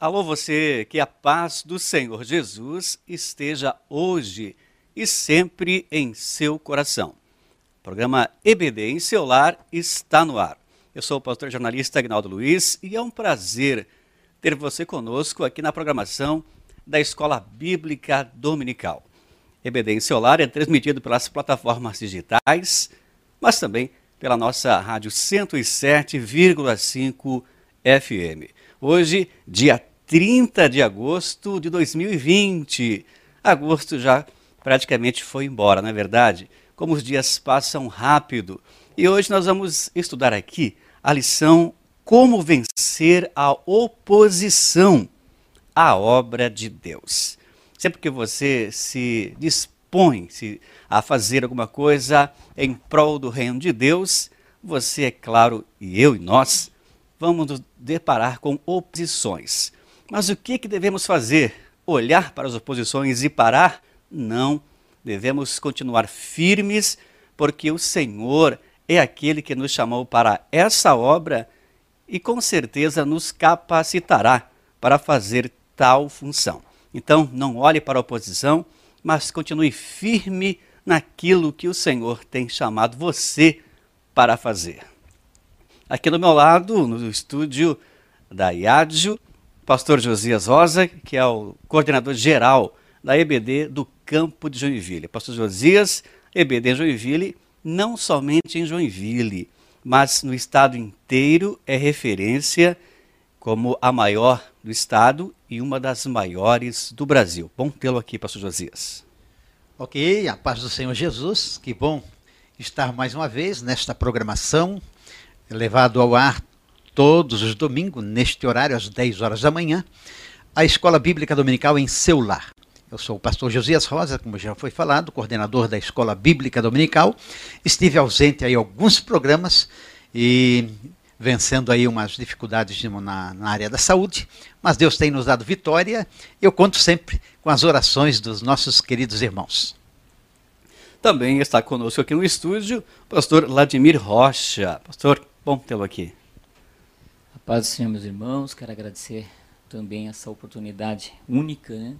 Alô, você, que a paz do Senhor Jesus esteja hoje e sempre em seu coração. O programa EBD em seu lar está no ar. Eu sou o pastor jornalista Agnaldo Luiz e é um prazer ter você conosco aqui na programação da Escola Bíblica Dominical. EBD em seu lar é transmitido pelas plataformas digitais, mas também pela nossa rádio 107,5 FM. Hoje, dia 30 de agosto de 2020. Agosto já praticamente foi embora, não é verdade? Como os dias passam rápido. E hoje nós vamos estudar aqui a lição Como vencer a oposição à obra de Deus. Sempre que você se dispõe-se a fazer alguma coisa em prol do reino de Deus, você, é claro, e eu e nós, vamos nos deparar com oposições. Mas o que, que devemos fazer? Olhar para as oposições e parar? Não. Devemos continuar firmes, porque o Senhor é aquele que nos chamou para essa obra e com certeza nos capacitará para fazer tal função. Então, não olhe para a oposição, mas continue firme naquilo que o Senhor tem chamado você para fazer. Aqui do meu lado, no estúdio da IADJO, pastor Josias Rosa, que é o coordenador geral da EBD do campo de Joinville. Pastor Josias, EBD Joinville, não somente em Joinville, mas no estado inteiro é referência como a maior do estado e uma das maiores do Brasil. Bom tê-lo aqui, pastor Josias. Ok, a paz do Senhor Jesus, que bom estar mais uma vez nesta programação, levado ao ar todos os domingos, neste horário, às 10 horas da manhã, a Escola Bíblica Dominical em seu lar. Eu sou o pastor Josias Rosa, como já foi falado, coordenador da Escola Bíblica Dominical. Estive ausente aí alguns programas e vencendo aí umas dificuldades na, na, área da saúde, mas Deus tem nos dado vitória. Eu conto sempre com as orações dos nossos queridos irmãos. Também está conosco aqui no estúdio o pastor Vladimir Rocha. Pastor, bom tê-lo aqui. A paz do Senhor, meus irmãos, quero agradecer também essa oportunidade única, né?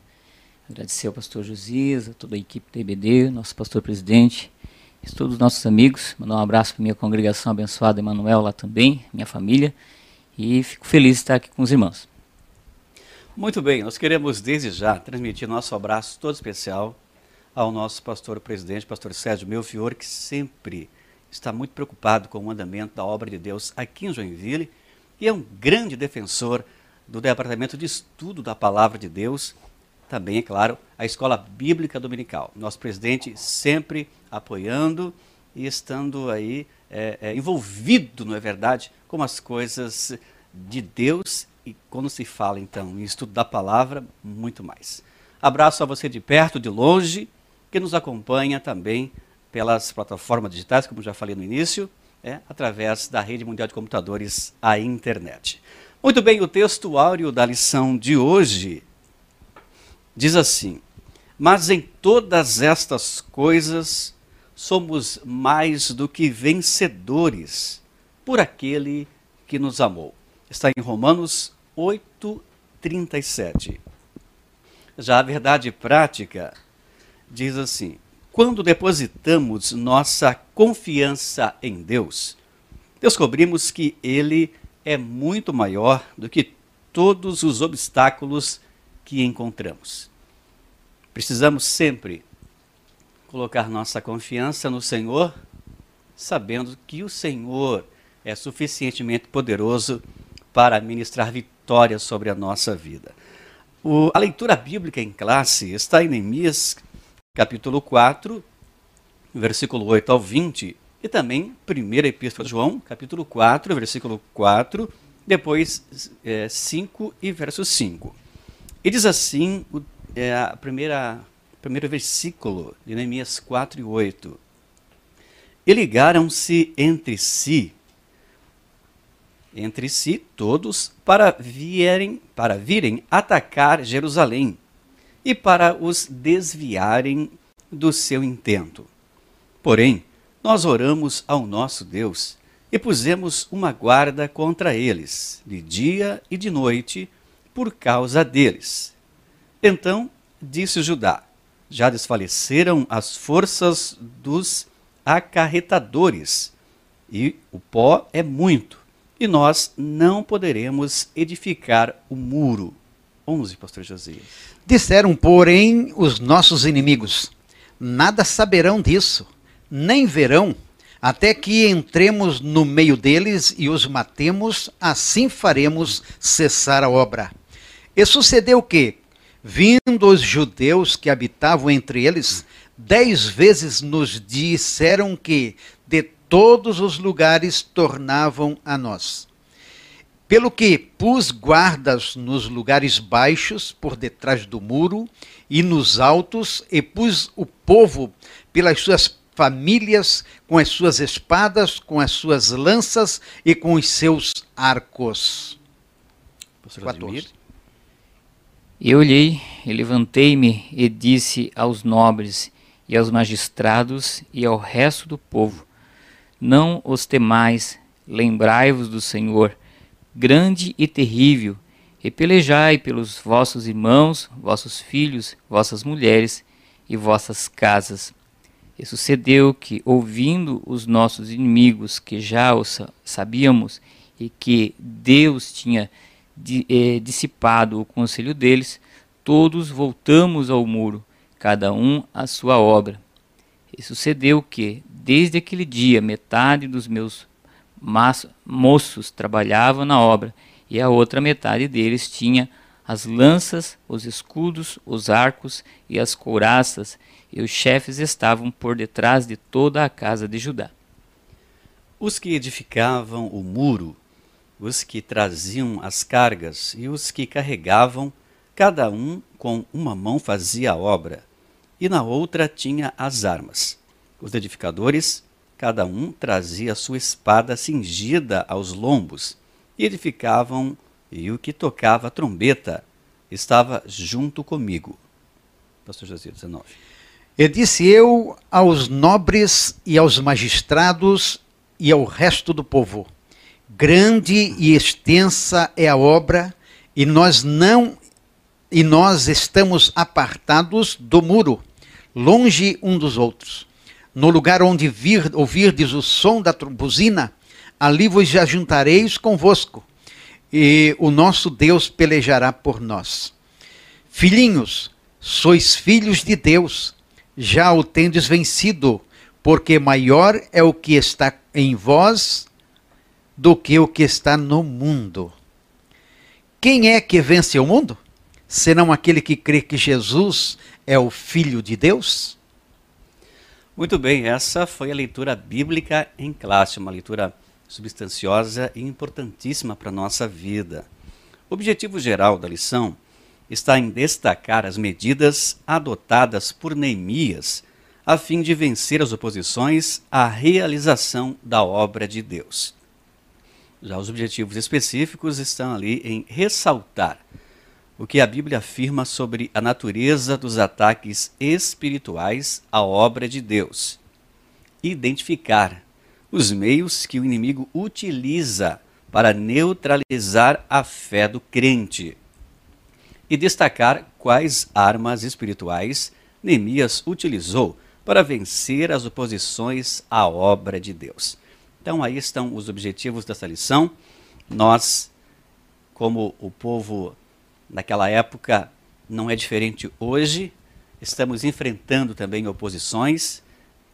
Agradecer ao pastor Josias, a toda a equipe da IBD, nosso pastor presidente, a todos os nossos amigos. Mandar um abraço para minha congregação abençoada, Emanuel, lá também, minha família. E fico feliz de estar aqui com os irmãos. Muito bem, nós queremos desde já transmitir nosso abraço todo especial ao nosso pastor presidente, pastor Sérgio Melfior, que sempre está muito preocupado com o andamento da obra de Deus aqui em Joinville e é um grande defensor do Departamento de Estudo da Palavra de Deus também, é claro, a Escola Bíblica Dominical. Nosso presidente sempre apoiando e estando aí é, é, envolvido, não é verdade, com as coisas de Deus e quando se fala então em estudo da palavra, muito mais. Abraço a você de perto, de longe, que nos acompanha também pelas plataformas digitais, como já falei no início, é, através da rede mundial de computadores, a internet. Muito bem, o texto áureo da lição de hoje Diz assim: Mas em todas estas coisas somos mais do que vencedores por aquele que nos amou. Está em Romanos 8, 37. Já a verdade prática diz assim: quando depositamos nossa confiança em Deus, descobrimos que Ele é muito maior do que todos os obstáculos que encontramos. Precisamos sempre colocar nossa confiança no Senhor, sabendo que o Senhor é suficientemente poderoso para ministrar vitória sobre a nossa vida. O, a leitura bíblica em classe está em Neemias, capítulo 4, versículo 8 ao 20, e também primeira epístola de João, capítulo 4, versículo 4, depois é, 5 e verso 5. E diz assim, o é, a primeira, primeiro versículo de Neemias 4 e 8. E ligaram-se entre si, entre si todos, para virem, para virem atacar Jerusalém e para os desviarem do seu intento. Porém, nós oramos ao nosso Deus e pusemos uma guarda contra eles, de dia e de noite, por causa deles. Então disse Judá: Já desfaleceram as forças dos acarretadores, e o pó é muito, e nós não poderemos edificar o muro. 11, pastor Josias. Disseram, porém, os nossos inimigos: Nada saberão disso, nem verão, até que entremos no meio deles e os matemos, assim faremos cessar a obra. E sucedeu que, vindo os judeus que habitavam entre eles, dez vezes nos disseram que de todos os lugares tornavam a nós. Pelo que pus guardas nos lugares baixos, por detrás do muro, e nos altos, e pus o povo pelas suas famílias, com as suas espadas, com as suas lanças e com os seus arcos. Pastor Ademir. E olhei, e levantei-me e disse aos nobres e aos magistrados e ao resto do povo: Não os temais, lembrai-vos do Senhor, grande e terrível, e pelejai pelos vossos irmãos, vossos filhos, vossas mulheres e vossas casas. E sucedeu que, ouvindo os nossos inimigos, que já os sabíamos, e que Deus tinha eh, dissipado o conselho deles, todos voltamos ao muro, cada um à sua obra. E sucedeu que, desde aquele dia, metade dos meus moços trabalhavam na obra, e a outra metade deles tinha as lanças, os escudos, os arcos e as couraças, e os chefes estavam por detrás de toda a casa de Judá. Os que edificavam o muro os que traziam as cargas e os que carregavam, cada um com uma mão fazia a obra, e na outra tinha as armas. Os edificadores, cada um trazia sua espada cingida aos lombos, e edificavam, e o que tocava a trombeta estava junto comigo. Pastor José 19. E disse eu aos nobres e aos magistrados e ao resto do povo: Grande e extensa é a obra, e nós não e nós estamos apartados do muro, longe um dos outros. No lugar onde vir, ouvirdes o som da buzina, ali vos ajuntareis convosco, e o nosso Deus pelejará por nós. Filhinhos, sois filhos de Deus, já o tendes vencido, porque maior é o que está em vós do que o que está no mundo. Quem é que vence o mundo? Senão aquele que crê que Jesus é o Filho de Deus? Muito bem, essa foi a leitura bíblica em classe, uma leitura substanciosa e importantíssima para a nossa vida. O objetivo geral da lição está em destacar as medidas adotadas por Neemias a fim de vencer as oposições à realização da obra de Deus. Já os objetivos específicos estão ali em ressaltar o que a Bíblia afirma sobre a natureza dos ataques espirituais à obra de Deus, identificar os meios que o inimigo utiliza para neutralizar a fé do crente e destacar quais armas espirituais Neemias utilizou para vencer as oposições à obra de Deus. Então, aí estão os objetivos dessa lição. Nós, como o povo naquela época, não é diferente hoje, estamos enfrentando também oposições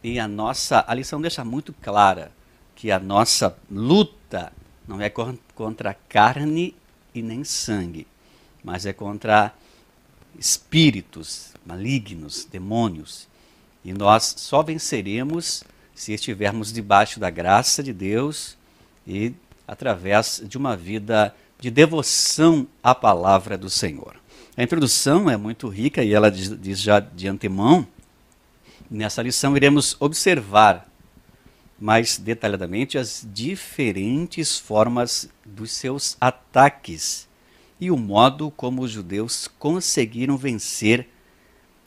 e a nossa a lição deixa muito clara que a nossa luta não é contra carne e nem sangue, mas é contra espíritos malignos, demônios. E nós só venceremos se estivermos debaixo da graça de Deus e através de uma vida de devoção à palavra do Senhor. A introdução é muito rica e ela diz, diz já de antemão. Nessa lição iremos observar mais detalhadamente as diferentes formas dos seus ataques e o modo como os judeus conseguiram vencer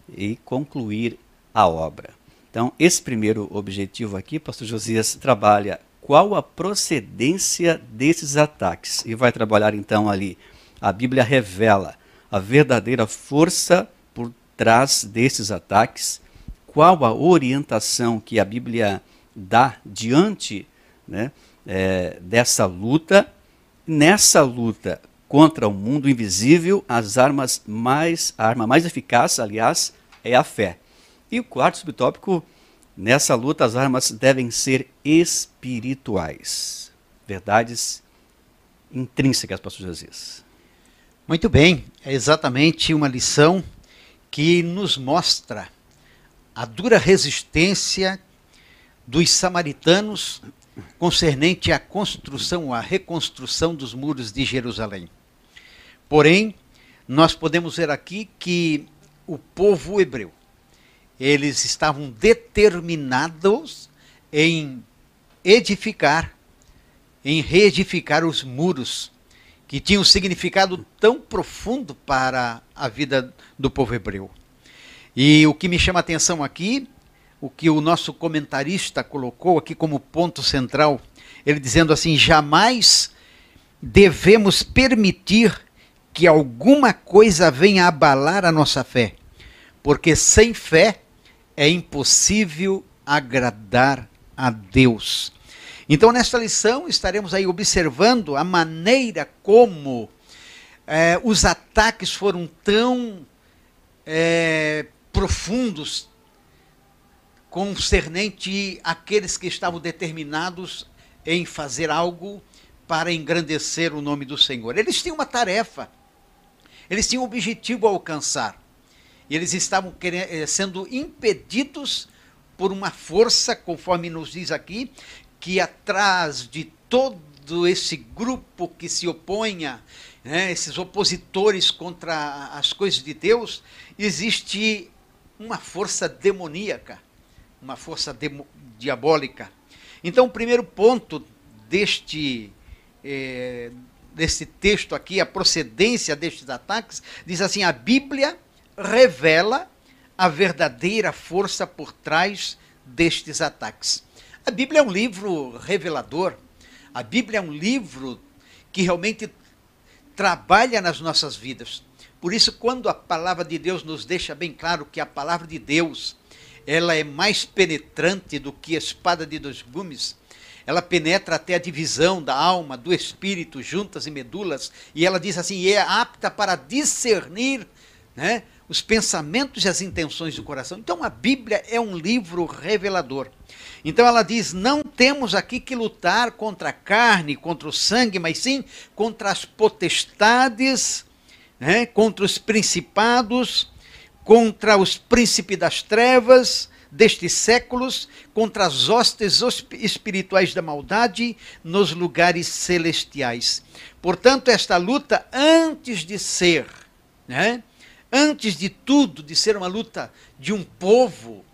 e concluir a obra. Então, esse primeiro objetivo aqui, pastor Josias trabalha qual a procedência desses ataques e vai trabalhar então ali a Bíblia revela a verdadeira força por trás desses ataques, qual a orientação que a Bíblia dá diante né, é, dessa luta. Nessa luta contra o mundo invisível, as armas mais, a arma mais eficaz, aliás, é a fé. E o quarto subtópico, nessa luta as armas devem ser espirituais. Verdades intrínsecas, pastor Jesus. Muito bem, é exatamente uma lição que nos mostra a dura resistência dos samaritanos concernente à construção, à reconstrução dos muros de Jerusalém. Porém, nós podemos ver aqui que o povo hebreu, eles estavam determinados em edificar, em reedificar os muros que tinham um significado tão profundo para a vida do povo hebreu. E o que me chama a atenção aqui, o que o nosso comentarista colocou aqui como ponto central, ele dizendo assim: jamais devemos permitir que alguma coisa venha abalar a nossa fé, porque sem fé é impossível agradar a Deus. Então, nesta lição, estaremos aí observando a maneira como é, os ataques foram tão é, profundos concernente àqueles que estavam determinados em fazer algo para engrandecer o nome do Senhor. Eles tinham uma tarefa, eles tinham um objetivo a alcançar. E eles estavam querendo, eh, sendo impedidos por uma força, conforme nos diz aqui, que atrás de todo esse grupo que se oponha, né, esses opositores contra as coisas de Deus, existe uma força demoníaca, uma força diabólica. Então, o primeiro ponto deste, é, deste texto aqui, a procedência destes ataques, diz assim: a Bíblia revela a verdadeira força por trás destes ataques. A Bíblia é um livro revelador. A Bíblia é um livro que realmente trabalha nas nossas vidas. Por isso, quando a palavra de Deus nos deixa bem claro que a palavra de Deus ela é mais penetrante do que a espada de dois gumes, ela penetra até a divisão da alma, do espírito, juntas e medulas, e ela diz assim, e é apta para discernir né, os pensamentos e as intenções do coração. Então a Bíblia é um livro revelador. Então ela diz: não temos aqui que lutar contra a carne, contra o sangue, mas sim contra as potestades, né, contra os principados, contra os príncipes das trevas destes séculos, contra as hostes espirituais da maldade nos lugares celestiais. Portanto, esta luta, antes de ser, né, antes de tudo, de ser uma luta de um povo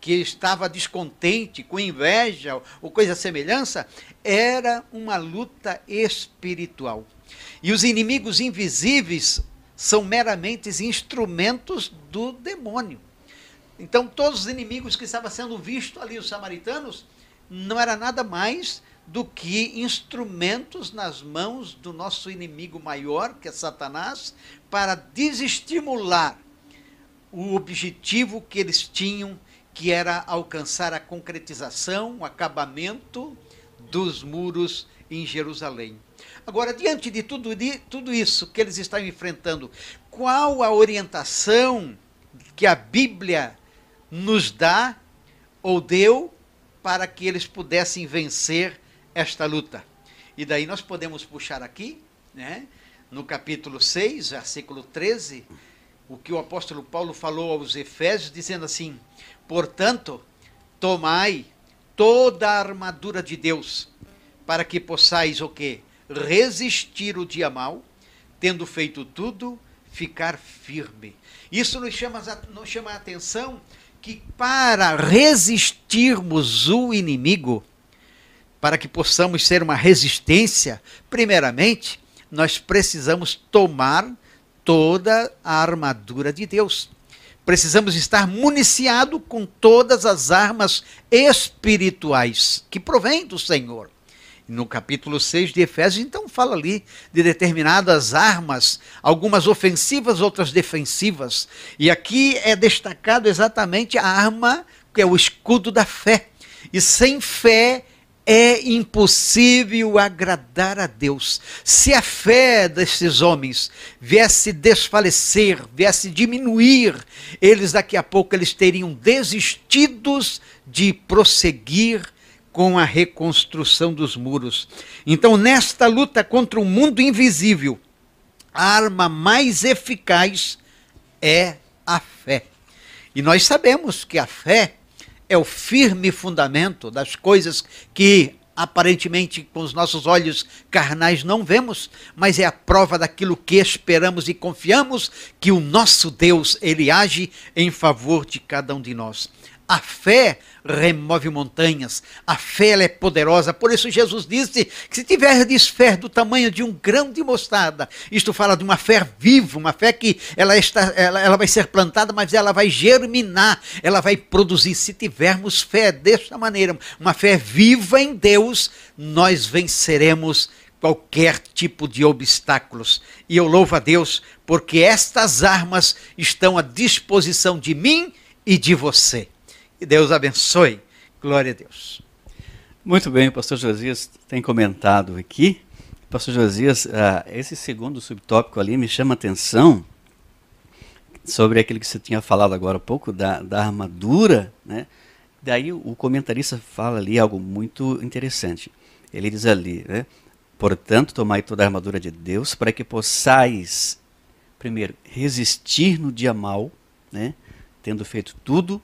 que estava descontente, com inveja ou coisa semelhança, era uma luta espiritual. E os inimigos invisíveis são meramente instrumentos do demônio. Então, todos os inimigos que estavam sendo vistos ali, os samaritanos, não era nada mais do que instrumentos nas mãos do nosso inimigo maior, que é Satanás, para desestimular o objetivo que eles tinham que era alcançar a concretização, o acabamento dos muros em Jerusalém. Agora, diante de tudo, de tudo isso que eles estão enfrentando, qual a orientação que a Bíblia nos dá ou deu para que eles pudessem vencer esta luta? E daí nós podemos puxar aqui, né, no capítulo 6, versículo 13, o que o apóstolo Paulo falou aos Efésios, dizendo assim: Portanto, tomai toda a armadura de Deus, para que possais o quê? Resistir o dia mal, tendo feito tudo, ficar firme. Isso nos chama, nos chama a atenção que para resistirmos o inimigo, para que possamos ser uma resistência, primeiramente, nós precisamos tomar toda a armadura de Deus. Precisamos estar municiado com todas as armas espirituais que provêm do Senhor. no capítulo 6 de Efésios, então fala ali de determinadas armas, algumas ofensivas, outras defensivas. E aqui é destacado exatamente a arma que é o escudo da fé. E sem fé é impossível agradar a Deus. Se a fé desses homens viesse desfalecer, viesse diminuir, eles daqui a pouco eles teriam desistidos de prosseguir com a reconstrução dos muros. Então, nesta luta contra o mundo invisível, a arma mais eficaz é a fé. E nós sabemos que a fé é o firme fundamento das coisas que aparentemente com os nossos olhos carnais não vemos, mas é a prova daquilo que esperamos e confiamos que o nosso Deus, ele age em favor de cada um de nós. A fé remove montanhas, a fé é poderosa. Por isso Jesus disse que se tiverdes fé do tamanho de um grão de mostarda, isto fala de uma fé viva, uma fé que ela, está, ela, ela vai ser plantada, mas ela vai germinar, ela vai produzir. Se tivermos fé desta maneira, uma fé viva em Deus, nós venceremos qualquer tipo de obstáculos. E eu louvo a Deus porque estas armas estão à disposição de mim e de você. Que Deus abençoe. Glória a Deus. Muito bem, o pastor Josias tem comentado aqui. Pastor Josias, uh, esse segundo subtópico ali me chama a atenção sobre aquilo que você tinha falado agora há pouco, da, da armadura, né? Daí o comentarista fala ali algo muito interessante. Ele diz ali, né? Portanto, tomai toda a armadura de Deus para que possais, primeiro, resistir no dia mal, né? Tendo feito tudo,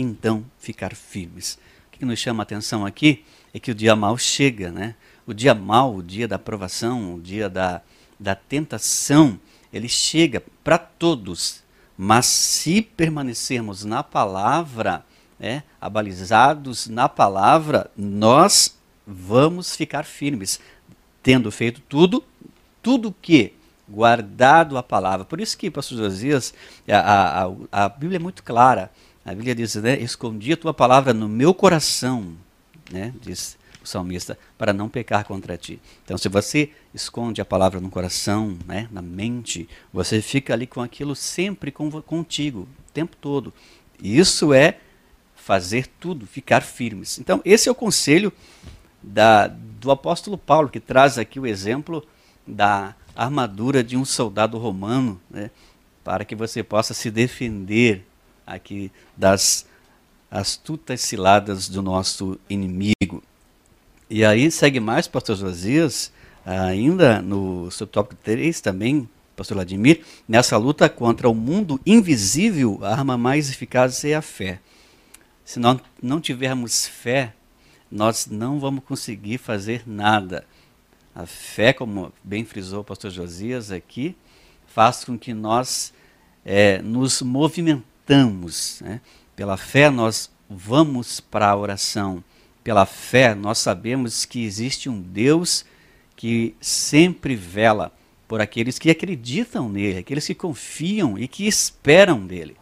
então ficar firmes. O que nos chama a atenção aqui é que o dia mal chega, né? O dia mal, o dia da aprovação, o dia da, da tentação, ele chega para todos. Mas se permanecermos na palavra, né, abalizados na palavra, nós vamos ficar firmes, tendo feito tudo, tudo que guardado a palavra. Por isso que, pastor Josias, a, a, a Bíblia é muito clara. A Bíblia diz, né, escondi a tua palavra no meu coração, né, diz o salmista, para não pecar contra ti. Então, se você esconde a palavra no coração, né, na mente, você fica ali com aquilo sempre contigo, o tempo todo. Isso é fazer tudo, ficar firmes. Então, esse é o conselho da, do apóstolo Paulo, que traz aqui o exemplo da armadura de um soldado romano, né, para que você possa se defender aqui das astutas ciladas do nosso inimigo. E aí segue mais, pastor Josias, ainda no subtópico 3 também, pastor Vladimir, nessa luta contra o mundo invisível, a arma mais eficaz é a fé. Se nós não tivermos fé, nós não vamos conseguir fazer nada. A fé, como bem frisou o pastor Josias aqui, faz com que nós é, nos movimentemos Né? Pela fé, nós vamos para a oração. Pela fé, nós sabemos que existe um Deus que sempre vela por aqueles que acreditam nele, aqueles que confiam e que esperam dele.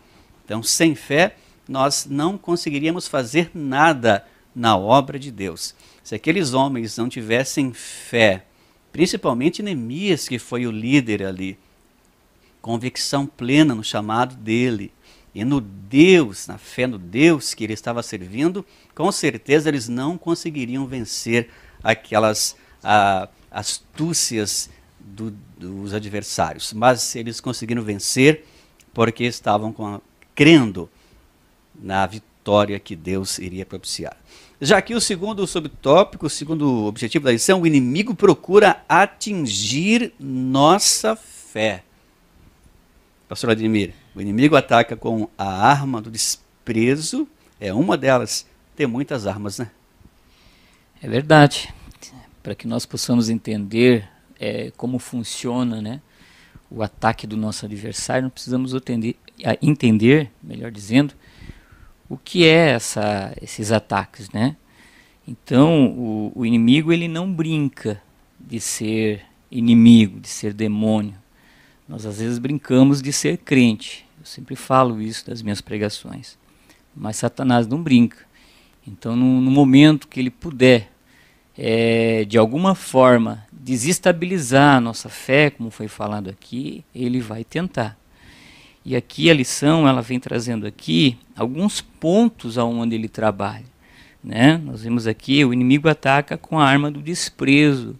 Então, sem fé, nós não conseguiríamos fazer nada na obra de Deus. Se aqueles homens não tivessem fé, principalmente Neemias, que foi o líder ali, convicção plena no chamado dele, e no Deus, na fé no Deus que ele estava servindo, com certeza eles não conseguiriam vencer aquelas ah, astúcias do, dos adversários. Mas eles conseguiram vencer porque estavam a, crendo na vitória que Deus iria propiciar. Já aqui o segundo subtópico, o segundo objetivo da lição, o inimigo procura atingir nossa fé. Pastor Ademir, o inimigo ataca com a arma do desprezo, é uma delas. Tem muitas armas, né? É verdade. Para que nós possamos entender é, como funciona né, o ataque do nosso adversário, nós precisamos entender, entender, melhor dizendo, o que é essa, esses ataques, né? Então, o, o inimigo ele não brinca de ser inimigo, de ser demônio. Nós às vezes brincamos de ser crente. Sempre falo isso das minhas pregações. Mas Satanás não brinca. Então, no, no momento que ele puder é, de alguma forma, desestabilizar a nossa fé, como foi falado aqui, ele vai tentar. E aqui a lição, ela vem trazendo aqui alguns pontos aonde ele trabalha. Né? Nós vemos aqui, o inimigo ataca com a arma do desprezo.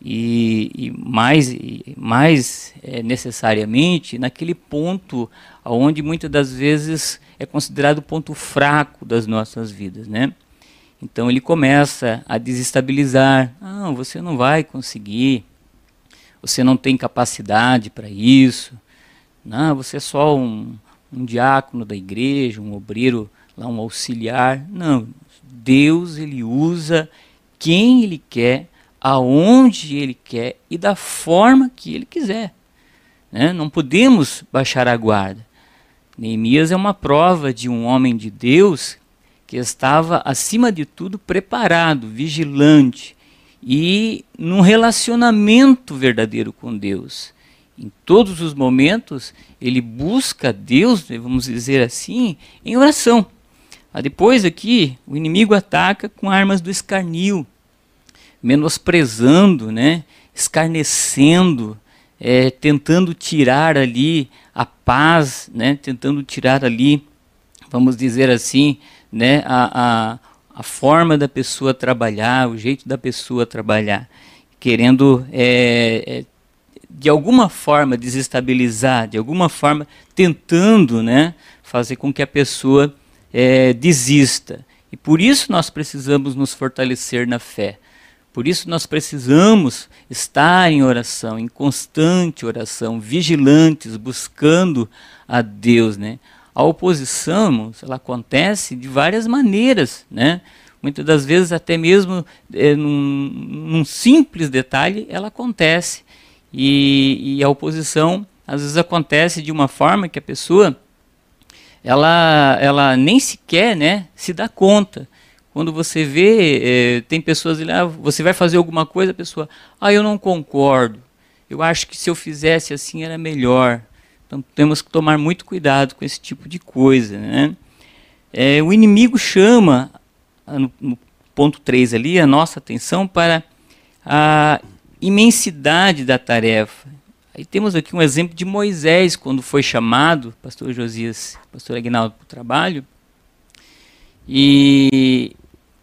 E, e mais, e mais é, necessariamente naquele ponto onde muitas das vezes é considerado o ponto fraco das nossas vidas, né? Então ele começa a desestabilizar. Não, você não vai conseguir. Você não tem capacidade para isso. Não, você é só um, um diácono da igreja, um obreiro, lá um auxiliar. Não, Deus ele usa quem ele quer, aonde ele quer e da forma que ele quiser. Né? Não podemos baixar a guarda. Neemias é uma prova de um homem de Deus que estava, acima de tudo, preparado, vigilante e num relacionamento verdadeiro com Deus. Em todos os momentos, ele busca Deus, vamos dizer assim, em oração. Ah, depois aqui, o inimigo ataca com armas do escarnio, menosprezando, né, escarnecendo, é, tentando tirar ali a paz, né, tentando tirar ali, vamos dizer assim, né, a, a, a forma da pessoa trabalhar, o jeito da pessoa trabalhar, querendo é, é, de alguma forma desestabilizar, de alguma forma tentando né, fazer com que a pessoa é, desista. E por isso nós precisamos nos fortalecer na fé. Por isso nós precisamos estar em oração, em constante oração, vigilantes, buscando a Deus, né? A oposição, ela acontece de várias maneiras, né? Muitas das vezes, até mesmo é, num, num, simples detalhe, ela acontece. E, e, a oposição, às vezes, acontece de uma forma que a pessoa ela, ela nem sequer né, se dá conta. Quando você vê, é, tem pessoas, ah, você vai fazer alguma coisa, a pessoa, ah, eu não concordo. Eu acho que se eu fizesse assim era melhor. Então temos que tomar muito cuidado com esse tipo de coisa. Né? É, o inimigo chama, ah, no, no ponto 3 ali, a nossa atenção para a imensidade da tarefa. Aí temos aqui um exemplo de Moisés, quando foi chamado, pastor Josias, pastor Aguinaldo, para o trabalho. E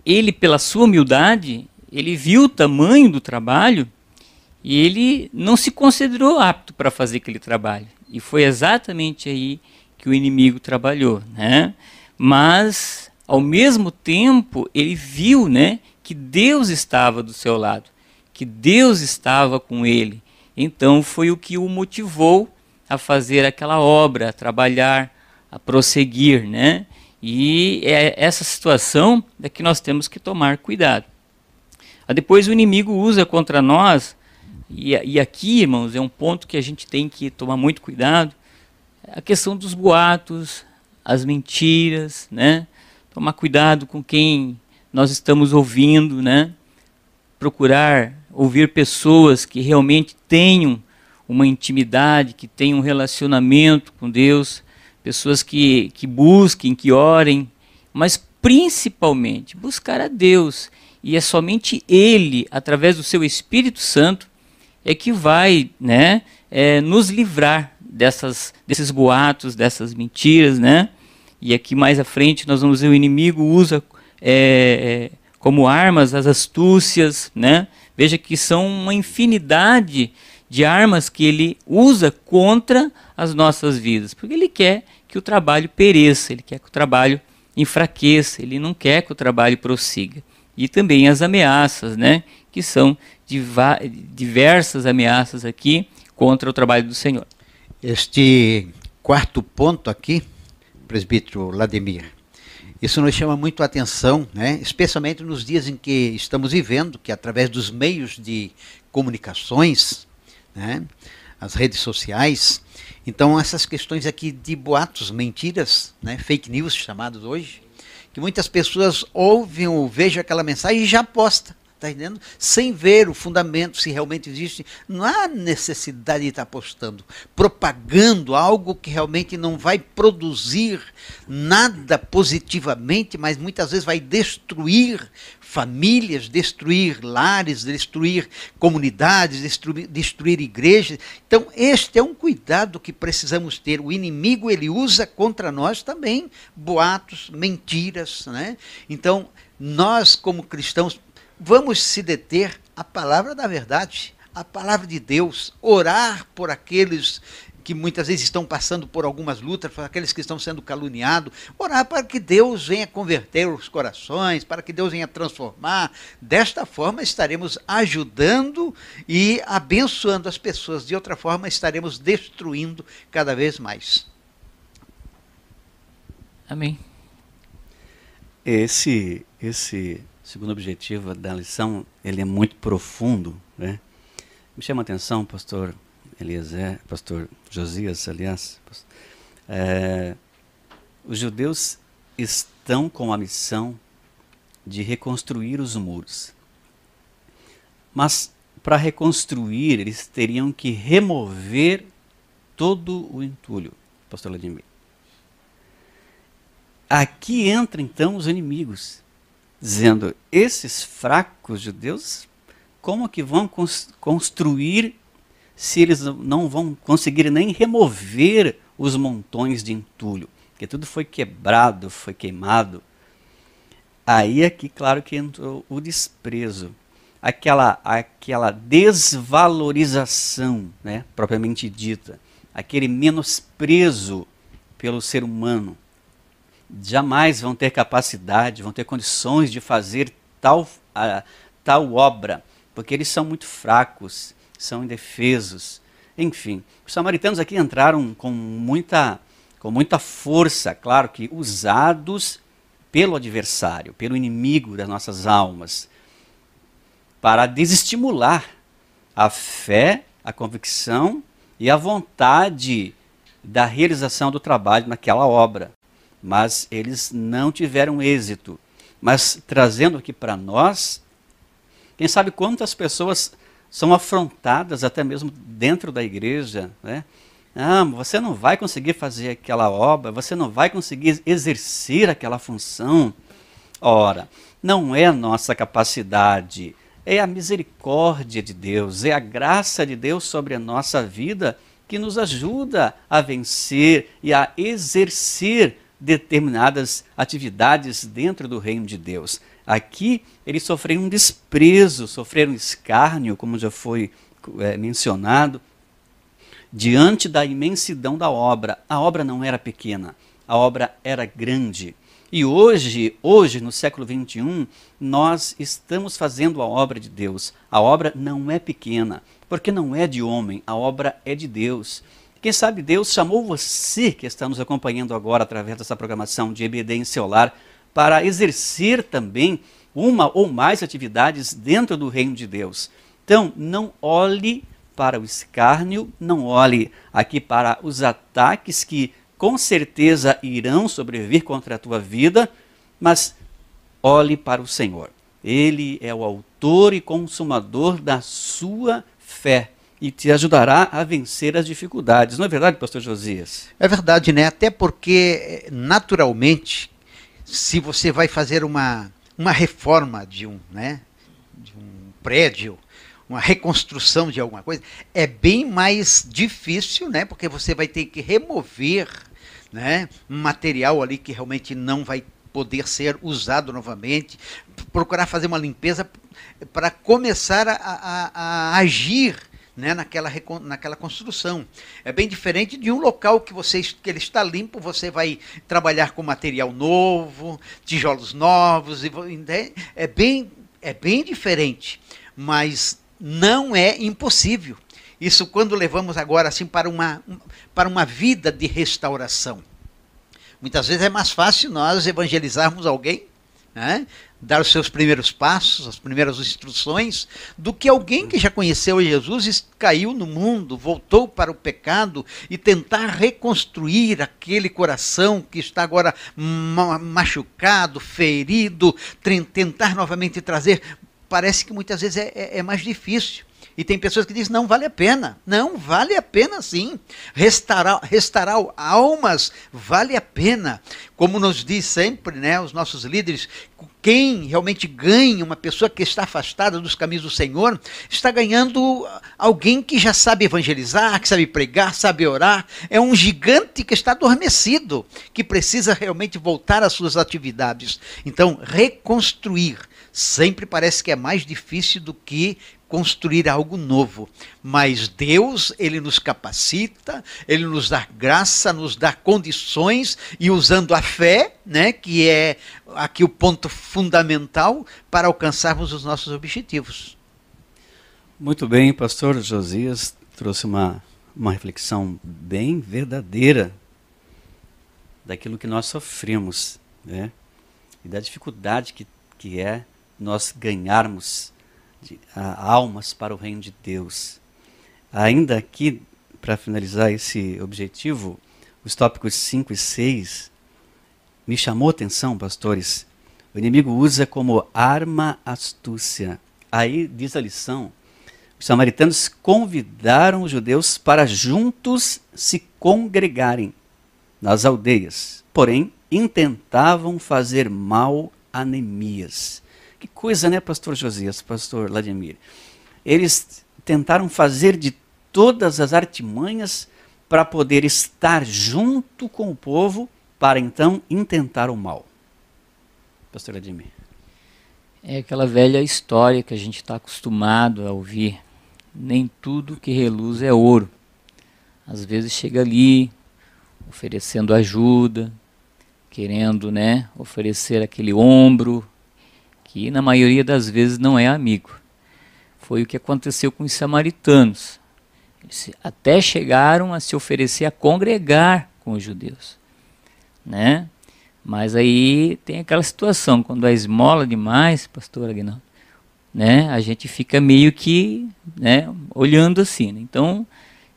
ele, pela sua humildade, ele viu o tamanho do trabalho e ele não se considerou apto para fazer aquele trabalho. E foi exatamente aí que o inimigo trabalhou, né? Mas ao mesmo tempo ele viu, né, que Deus estava do seu lado, que Deus estava com ele. Então foi o que o motivou a fazer aquela obra, a trabalhar, a prosseguir, né? E é essa situação é que nós temos que tomar cuidado. Depois o inimigo usa contra nós e, e aqui, irmãos, é um ponto que a gente tem que tomar muito cuidado, a questão dos boatos, as mentiras, né? Tomar cuidado com quem nós estamos ouvindo, né? Procurar ouvir pessoas que realmente tenham uma intimidade, que tenham um relacionamento com Deus, pessoas que, que busquem, que orem, mas principalmente buscar a Deus. E é somente Ele, através do seu Espírito Santo, é que vai né, é, nos livrar dessas, desses boatos, dessas mentiras, né? E aqui mais à frente nós vamos ver o inimigo usa é, é, como armas as astúcias, né? Veja que são uma infinidade de armas que ele usa contra as nossas vidas, porque ele quer que o trabalho pereça, ele quer que o trabalho enfraqueça, ele não quer que o trabalho prossiga. E também as ameaças, né? Que são diversas ameaças aqui contra o trabalho do Senhor. Este quarto ponto aqui, presbítero Lademir, isso nos chama muito a atenção, né? especialmente nos dias em que estamos vivendo, que através dos meios de comunicações, né? as redes sociais, então essas questões aqui de boatos, mentiras, né? fake news chamados hoje, que muitas pessoas ouvem ou vejam aquela mensagem e já posta tá entendendo? Sem ver o fundamento, se realmente existe. Não há necessidade de estar apostando, propagando algo que realmente não vai produzir nada positivamente, mas muitas vezes vai destruir famílias, destruir lares, destruir comunidades, destruir, destruir igrejas. Então, este é um cuidado que precisamos ter. O inimigo ele usa contra nós também boatos, mentiras, né? Então, nós como cristãos vamos se deter à palavra da verdade, à palavra de Deus, orar por aqueles que muitas vezes estão passando por algumas lutas, por aqueles que estão sendo caluniados, orar para que Deus venha converter os corações, para que Deus venha transformar. Desta forma estaremos ajudando e abençoando as pessoas, de outra forma estaremos destruindo cada vez mais. Amém. Esse esse segundo objetivo da lição, ele é muito profundo, né? Me chama a atenção, pastor Eliezer, pastor Josias, aliás, é, os judeus estão com a missão de reconstruir os muros. Mas para reconstruir, eles teriam que remover todo o entulho, pastor Vladimir. Aqui entram então os inimigos, dizendo: esses fracos judeus, como que vão construir se eles não vão conseguir nem remover os montões de entulho, porque tudo foi quebrado, foi queimado. Aí aqui, claro que entrou o desprezo, aquela, aquela desvalorização, né, propriamente dita, aquele menosprezo pelo ser humano. Jamais vão ter capacidade, vão ter condições de fazer tal, a, tal obra, porque eles são muito fracos, são indefesos. Enfim, os samaritanos aqui entraram com muita, com muita força, claro que usados pelo adversário, pelo inimigo das nossas almas, para desestimular a fé, a convicção e a vontade da realização do trabalho naquela obra. Mas eles não tiveram êxito. Mas trazendo aqui para nós, quem sabe quantas pessoas são afrontadas até mesmo dentro da igreja. Né? Ah, você não vai conseguir fazer aquela obra, você não vai conseguir exercer aquela função. Ora, não é nossa capacidade, é a misericórdia de Deus, é a graça de Deus sobre a nossa vida que nos ajuda a vencer e a exercer determinadas atividades dentro do reino de Deus. Aqui eles sofreram um desprezo, sofreram um escárnio, como já foi é, mencionado, diante da imensidão da obra. A obra não era pequena, a obra era grande. E hoje, hoje no século 21, nós estamos fazendo a obra de Deus. A obra não é pequena, porque não é de homem, a obra é de Deus. Quem sabe Deus chamou você que está nos acompanhando agora através dessa programação de EBD em seu lar para exercer também uma ou mais atividades dentro do reino de Deus. Então, não olhe para o escárnio, não olhe aqui para os ataques que com certeza irão sobreviver contra a tua vida, mas olhe para o Senhor. Ele é o autor e consumador da sua fé e te ajudará a vencer as dificuldades. Não é verdade, pastor Josias? É verdade, né? Até porque, naturalmente, se você vai fazer uma, uma reforma de um, né, de um prédio, uma reconstrução de alguma coisa, é bem mais difícil, né, porque você vai ter que remover né, material ali que realmente não vai poder ser usado novamente, procurar fazer uma limpeza para começar a, a, a agir né, naquela, naquela construção. É bem diferente de um local que, você, que ele está limpo, você vai trabalhar com material novo, tijolos novos, e, né, é, bem, é bem diferente, mas não é impossível. Isso quando levamos agora assim para uma, para uma vida de restauração. Muitas vezes é mais fácil nós evangelizarmos alguém né? dar os seus primeiros passos, as primeiras instruções, do que alguém que já conheceu Jesus e caiu no mundo, voltou para o pecado e tentar reconstruir aquele coração que está agora machucado, ferido, tentar novamente trazer parece que muitas vezes é, é, é mais difícil. E tem pessoas que dizem, não vale a pena. Não, vale a pena sim. Restaurar, restaurar almas vale a pena. Como nos diz sempre né, os nossos líderes, quem realmente ganha uma pessoa que está afastada dos caminhos do Senhor, está ganhando alguém que já sabe evangelizar, que sabe pregar, sabe orar. É um gigante que está adormecido, que precisa realmente voltar às suas atividades. Então, reconstruir sempre parece que é mais difícil do que construir algo novo. Mas Deus, ele nos capacita, ele nos dá graça, nos dá condições e usando a fé, né, que é aqui o ponto fundamental para alcançarmos os nossos objetivos. Muito bem, pastor Josias trouxe uma uma reflexão bem verdadeira daquilo que nós sofremos, né? E da dificuldade que, que é nós ganharmos de, almas para o reino de Deus. Ainda aqui, para finalizar esse objetivo, os tópicos 5 e 6 me chamou a atenção, pastores. O inimigo usa como arma astúcia. Aí diz a lição: os samaritanos convidaram os judeus para juntos se congregarem nas aldeias, porém intentavam fazer mal a Neemias. Que coisa, né, pastor Josias, pastor Vladimir? Eles tentaram fazer de todas as artimanhas para poder estar junto com o povo para então intentar o mal. Pastor Vladimir. É aquela velha história que a gente está acostumado a ouvir. Nem tudo que reluz é ouro. Às vezes chega ali oferecendo ajuda, querendo, né, oferecer aquele ombro, que na maioria das vezes não é amigo. Foi o que aconteceu com os samaritanos. Eles até chegaram a se oferecer a congregar com os judeus, né? Mas aí tem aquela situação, quando a esmola demais, pastor Aguinaldo, né, a gente fica meio que né, olhando assim. Né? Então,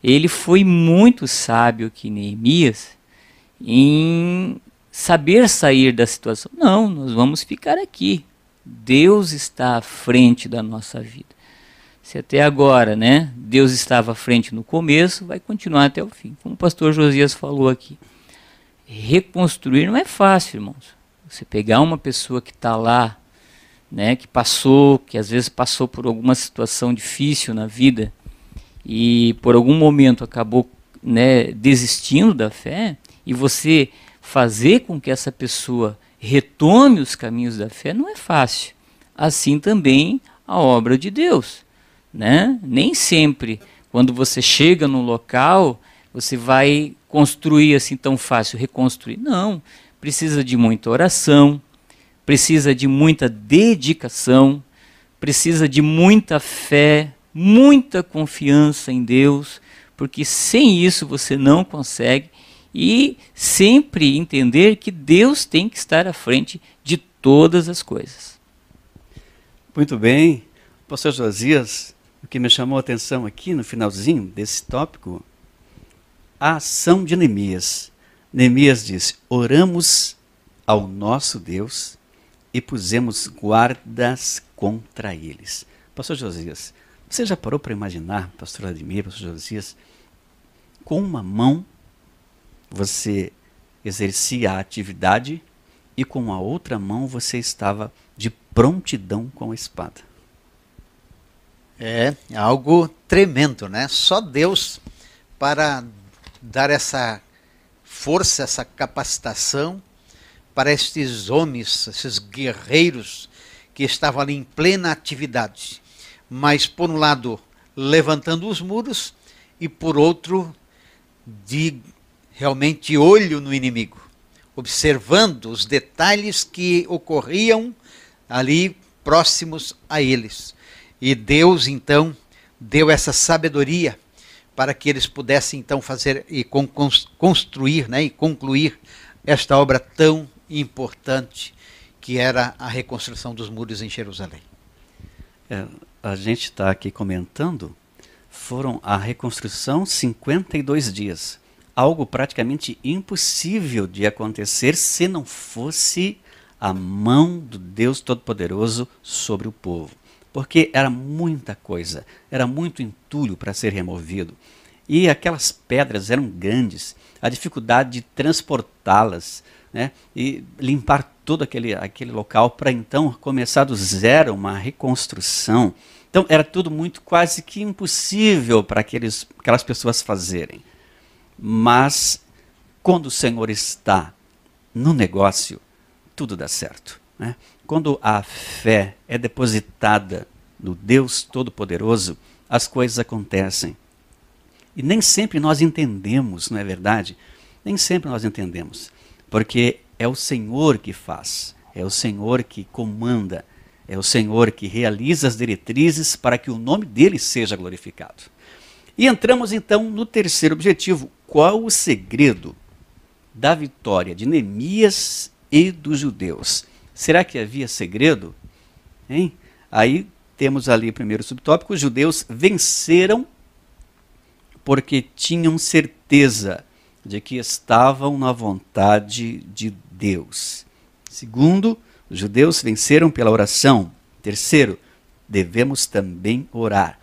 ele foi muito sábio que Neemias em saber sair da situação. Não, nós vamos ficar aqui. Deus está à frente da nossa vida. Se até agora, né, Deus estava à frente no começo, vai continuar até o fim. Como o pastor Josias falou aqui. Reconstruir não é fácil, irmãos. Você pegar uma pessoa que está lá, né, que passou, que às vezes passou por alguma situação difícil na vida e por algum momento acabou né, desistindo da fé, e você fazer com que essa pessoa retome os caminhos da fé não é fácil. Assim também a obra de Deus. Né? Nem sempre, quando você chega no local, você vai construir assim tão fácil, reconstruir. Não. Precisa de muita oração, precisa de muita dedicação, precisa de muita fé, muita confiança em Deus, porque sem isso você não consegue e sempre entender que Deus tem que estar à frente de todas as coisas. Muito bem. Pastor Josias, o que me chamou a atenção aqui no finalzinho desse tópico, a ação de Neemias. Neemias diz: Oramos ao nosso Deus e pusemos guardas contra eles. Pastor Josias, você já parou para imaginar, pastor Vladimir, pastor Josias, com uma mão você exercia a atividade e com a outra mão você estava de prontidão com a espada. É algo tremendo, né? Só Deus para dar essa força, essa capacitação para estes homens, esses guerreiros que estavam ali em plena atividade. Mas, por um lado, levantando os muros, e por outro, de realmente olho no inimigo, observando os detalhes que ocorriam ali próximos a eles. E Deus então deu essa sabedoria para que eles pudessem então fazer e construir, né, e concluir esta obra tão importante que era a reconstrução dos muros em Jerusalém. É, a gente está aqui comentando, foram a reconstrução 52 dias algo praticamente impossível de acontecer se não fosse a mão do Deus Todo-Poderoso sobre o povo. porque era muita coisa, era muito entulho para ser removido. E aquelas pedras eram grandes, a dificuldade de transportá-las né, e limpar todo aquele, aquele local para então começar do zero uma reconstrução. Então era tudo muito quase que impossível para aquelas pessoas fazerem. Mas quando o Senhor está no negócio, tudo dá certo. Né? Quando a fé é depositada no Deus Todo-Poderoso, as coisas acontecem. E nem sempre nós entendemos, não é verdade? Nem sempre nós entendemos, porque é o Senhor que faz, é o Senhor que comanda, é o Senhor que realiza as diretrizes para que o nome dele seja glorificado. E entramos então no terceiro objetivo: qual o segredo da vitória de Neemias e dos judeus? Será que havia segredo? Hein? Aí temos ali o primeiro subtópico: os judeus venceram porque tinham certeza de que estavam na vontade de Deus. Segundo, os judeus venceram pela oração. Terceiro, devemos também orar.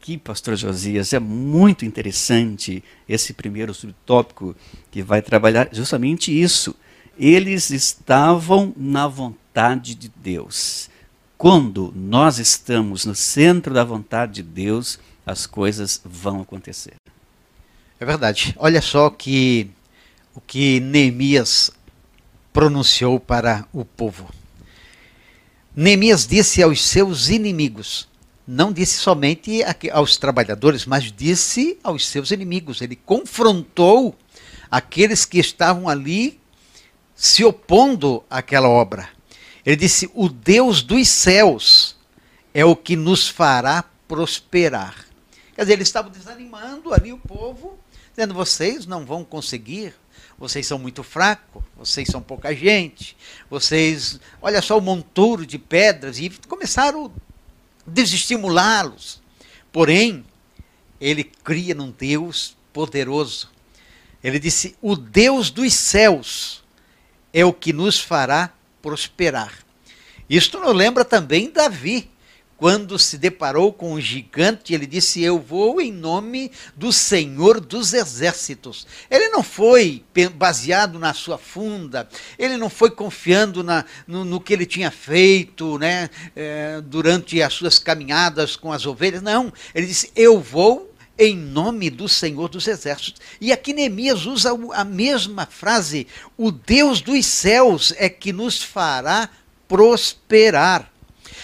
Aqui, pastor Josias, é muito interessante esse primeiro subtópico que vai trabalhar justamente isso eles estavam na vontade de Deus. Quando nós estamos no centro da vontade de Deus, as coisas vão acontecer. É verdade. Olha só que o que Neemias pronunciou para o povo. Neemias disse aos seus inimigos, não disse somente aos trabalhadores, mas disse aos seus inimigos. Ele confrontou aqueles que estavam ali se opondo àquela obra. Ele disse: O Deus dos céus é o que nos fará prosperar. Quer dizer, eles estavam desanimando ali o povo, dizendo: vocês não vão conseguir, vocês são muito fracos, vocês são pouca gente, vocês, olha só o monturo de pedras, e começaram desestimulá-los. Porém, ele cria num Deus poderoso. Ele disse: O Deus dos céus é o que nos fará prosperar. Isto nos lembra também Davi, quando se deparou com um gigante, ele disse: Eu vou em nome do Senhor dos Exércitos. Ele não foi baseado na sua funda, ele não foi confiando na, no, no, que ele tinha feito né, é, durante as suas caminhadas com as ovelhas. Não, ele disse: Eu vou em nome do Senhor dos Exércitos. E aqui Neemias usa a mesma frase: o Deus dos céus é que nos fará prosperar.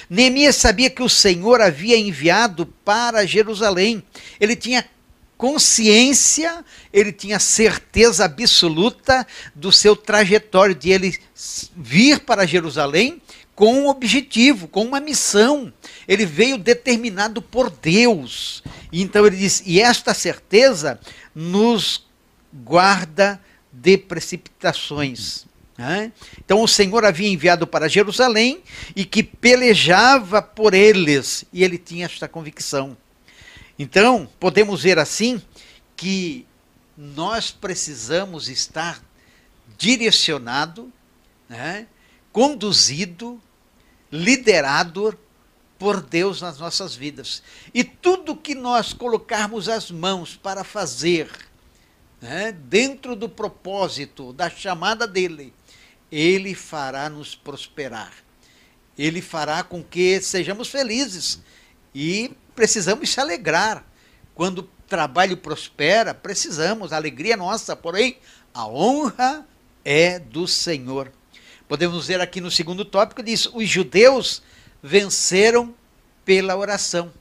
Neemias sabia que o Senhor havia enviado para Jerusalém. Ele tinha consciência, ele tinha certeza absoluta do seu trajetório de ele vir para Jerusalém com um objetivo, com uma missão. Ele veio determinado por Deus. Então ele diz: e esta certeza nos guarda de precipitações. Então o Senhor havia enviado para Jerusalém e que pelejava por eles, e ele tinha esta convicção. Então, podemos ver assim que nós precisamos estar direcionado, né? conduzido liderado por Deus nas nossas vidas. E tudo que nós colocarmos as mãos para fazer, né, dentro do propósito, da chamada dele, ele fará nos prosperar. Ele fará com que sejamos felizes. E precisamos se alegrar. Quando o trabalho prospera, precisamos, a alegria é nossa, porém, a honra é do Senhor. Podemos ver aqui no segundo tópico, diz: os judeus venceram pela oração.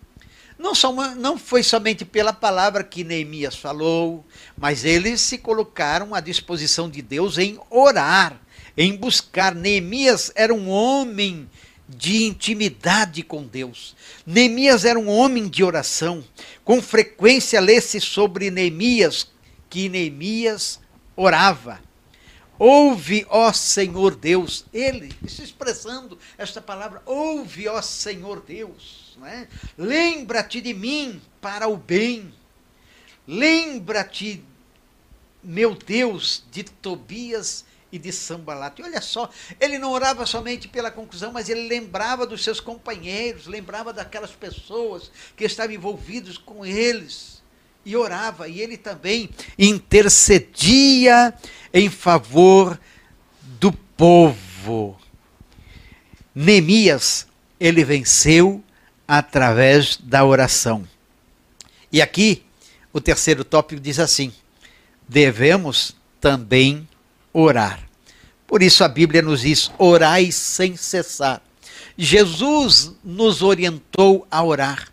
Não, só não foi somente pela palavra que Neemias falou, mas eles se colocaram à disposição de Deus em orar, em buscar. Neemias era um homem de intimidade com Deus. Neemias era um homem de oração. Com frequência lê-se sobre Neemias que Neemias orava. Ouve, ó Senhor Deus. Ele está expressando esta palavra. Ouve, ó Senhor Deus. Né? Lembra-te de mim para o bem. Lembra-te, meu Deus, de Tobias e de Sambalat. E olha só, ele não orava somente pela conclusão, mas ele lembrava dos seus companheiros, lembrava daquelas pessoas que estavam envolvidos com eles. E orava, e ele também intercedia em favor do povo. Neemias, ele venceu através da oração. E aqui, o terceiro tópico diz assim: devemos também orar. Por isso a Bíblia nos diz: orai sem cessar. Jesus nos orientou a orar.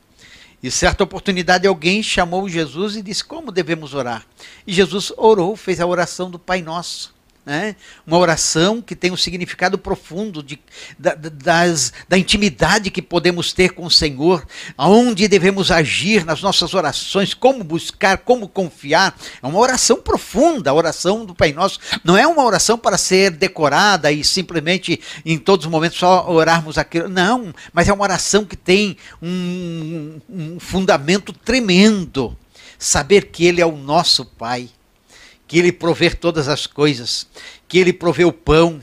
E certa oportunidade alguém chamou Jesus e disse: Como devemos orar? E Jesus orou, fez a oração do Pai Nosso. Né? Uma oração que tem um significado profundo de, da, das, da intimidade que podemos ter com o Senhor, aonde devemos agir nas nossas orações, como buscar, como confiar. É uma oração profunda, a oração do Pai Nosso. Não é uma oração para ser decorada e simplesmente em todos os momentos só orarmos aquilo. Não, mas é uma oração que tem um, um fundamento tremendo. Saber que Ele é o nosso Pai que Ele provê todas as coisas, que Ele provê o pão,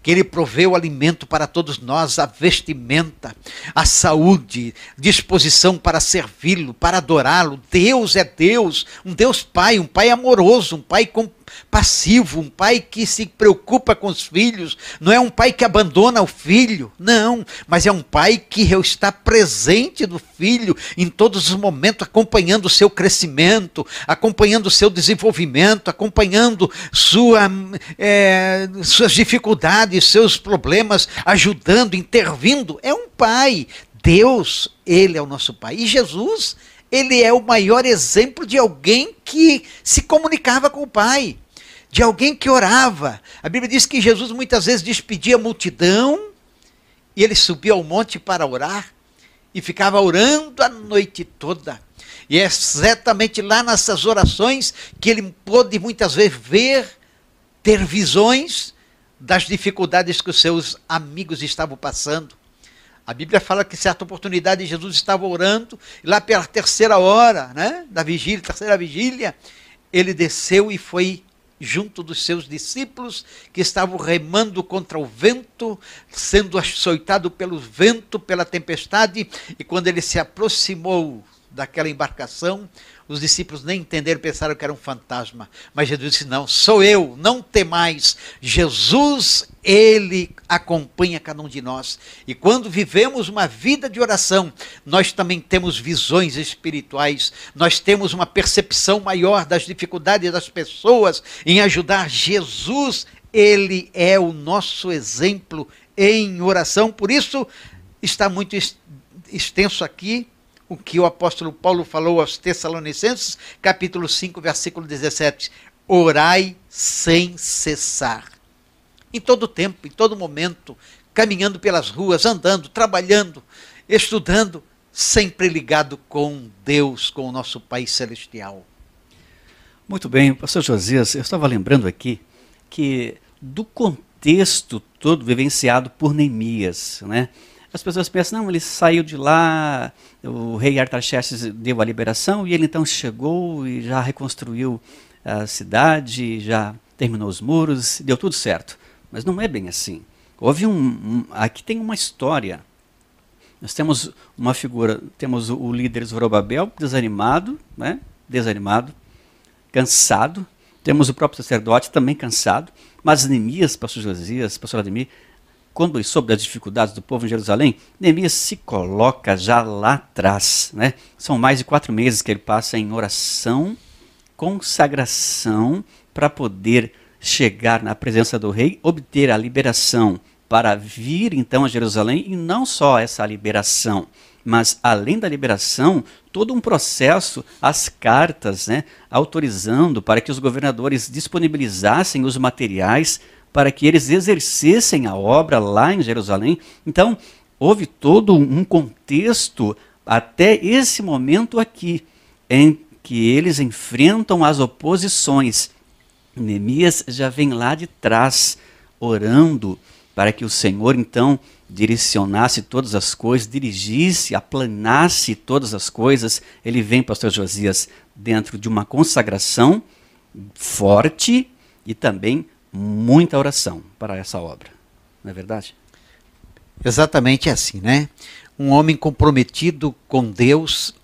que Ele provê o alimento para todos nós, a vestimenta, a saúde, disposição para servi-lo, para adorá-lo. Deus é Deus, um Deus Pai, um Pai amoroso, um Pai com passivo, um pai que se preocupa com os filhos, não é um pai que abandona o filho, não, mas é um pai que está presente do filho em todos os momentos, acompanhando o seu crescimento, acompanhando o seu desenvolvimento, acompanhando sua, é, suas dificuldades, seus problemas, ajudando, intervindo. É um pai. Deus, ele é o nosso pai. E Jesus, ele é o maior exemplo de alguém que se comunicava com o Pai de alguém que orava. A Bíblia diz que Jesus muitas vezes despedia a multidão e ele subia ao monte para orar e ficava orando a noite toda. E é exatamente lá nessas orações que ele pôde muitas vezes ver, ter visões das dificuldades que os seus amigos estavam passando. A Bíblia fala que certa oportunidade Jesus estava orando, e lá pela terceira hora, né, da vigília, terceira vigília, ele desceu e foi junto dos seus discípulos que estavam remando contra o vento, sendo açoitado pelo vento, pela tempestade, e quando ele se aproximou daquela embarcação, os discípulos nem entenderam, pensaram que era um fantasma. Mas Jesus disse: Não, sou eu, não temais. Jesus, ele acompanha cada um de nós. E quando vivemos uma vida de oração, nós também temos visões espirituais, nós temos uma percepção maior das dificuldades das pessoas em ajudar. Jesus, ele é o nosso exemplo em oração. Por isso, está muito extenso aqui o que o apóstolo Paulo falou aos Tessalonicenses, capítulo 5, versículo 17: Orai sem cessar. Em todo tempo, em todo momento, caminhando pelas ruas, andando, trabalhando, estudando, sempre ligado com Deus, com o nosso Pai Celestial. Muito bem, pastor Josias, eu estava lembrando aqui que do contexto todo vivenciado por Neemias, né? As pessoas pensam, não, ele saiu de lá, o rei Artaxerxes deu a liberação e ele então chegou e já reconstruiu a cidade, já terminou os muros, deu tudo certo. Mas não é bem assim. Houve um, um aqui tem uma história. Nós temos uma figura, temos o, o líder Zorobabel desanimado, né? Desanimado, cansado. Temos o próprio sacerdote também cansado. Mas Neemias, pastor Josias, pastor Ademir, quando ele soube das dificuldades do povo em Jerusalém, Neemias se coloca já lá atrás. Né? São mais de quatro meses que ele passa em oração, consagração, para poder chegar na presença do rei, obter a liberação para vir então a Jerusalém, e não só essa liberação, mas além da liberação, todo um processo, as cartas, né, autorizando para que os governadores disponibilizassem os materiais para que eles exercessem a obra lá em Jerusalém. Então, houve todo um contexto até esse momento aqui, em que eles enfrentam as oposições. Neemias já vem lá de trás, orando para que o Senhor então direcionasse todas as coisas, dirigisse, aplanasse todas as coisas. Ele vem, pastor Josias, dentro de uma consagração forte e também muita oração para essa obra. Não é verdade? Exatamente assim, né? Um homem comprometido com Deus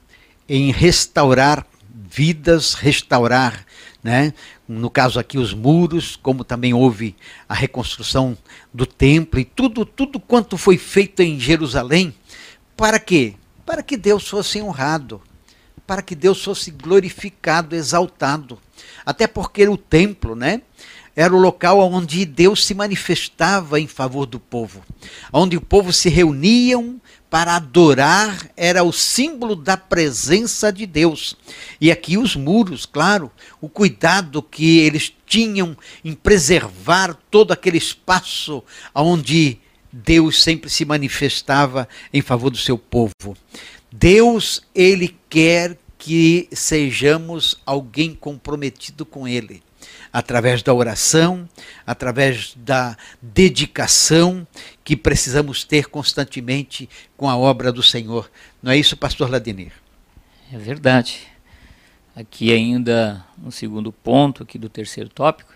em restaurar vidas, restaurar, né? no caso aqui os muros, como também houve a reconstrução do templo e tudo, tudo quanto foi feito em Jerusalém, para quê? Para que Deus fosse honrado, para que Deus fosse glorificado, exaltado. Até porque o templo, né? Era o local onde Deus se manifestava em favor do povo, onde o povo se reuniam para adorar, era o símbolo da presença de Deus. E aqui os muros, claro, o cuidado que eles tinham em preservar todo aquele espaço onde Deus sempre se manifestava em favor do seu povo. Deus, ele quer que sejamos alguém comprometido com ele, através da oração, através da dedicação que precisamos ter constantemente com a obra do Senhor. Não é isso, pastor Ladinir? É verdade. Aqui ainda no segundo ponto aqui do terceiro tópico,